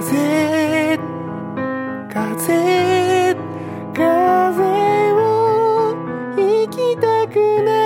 風風風を生きたくない。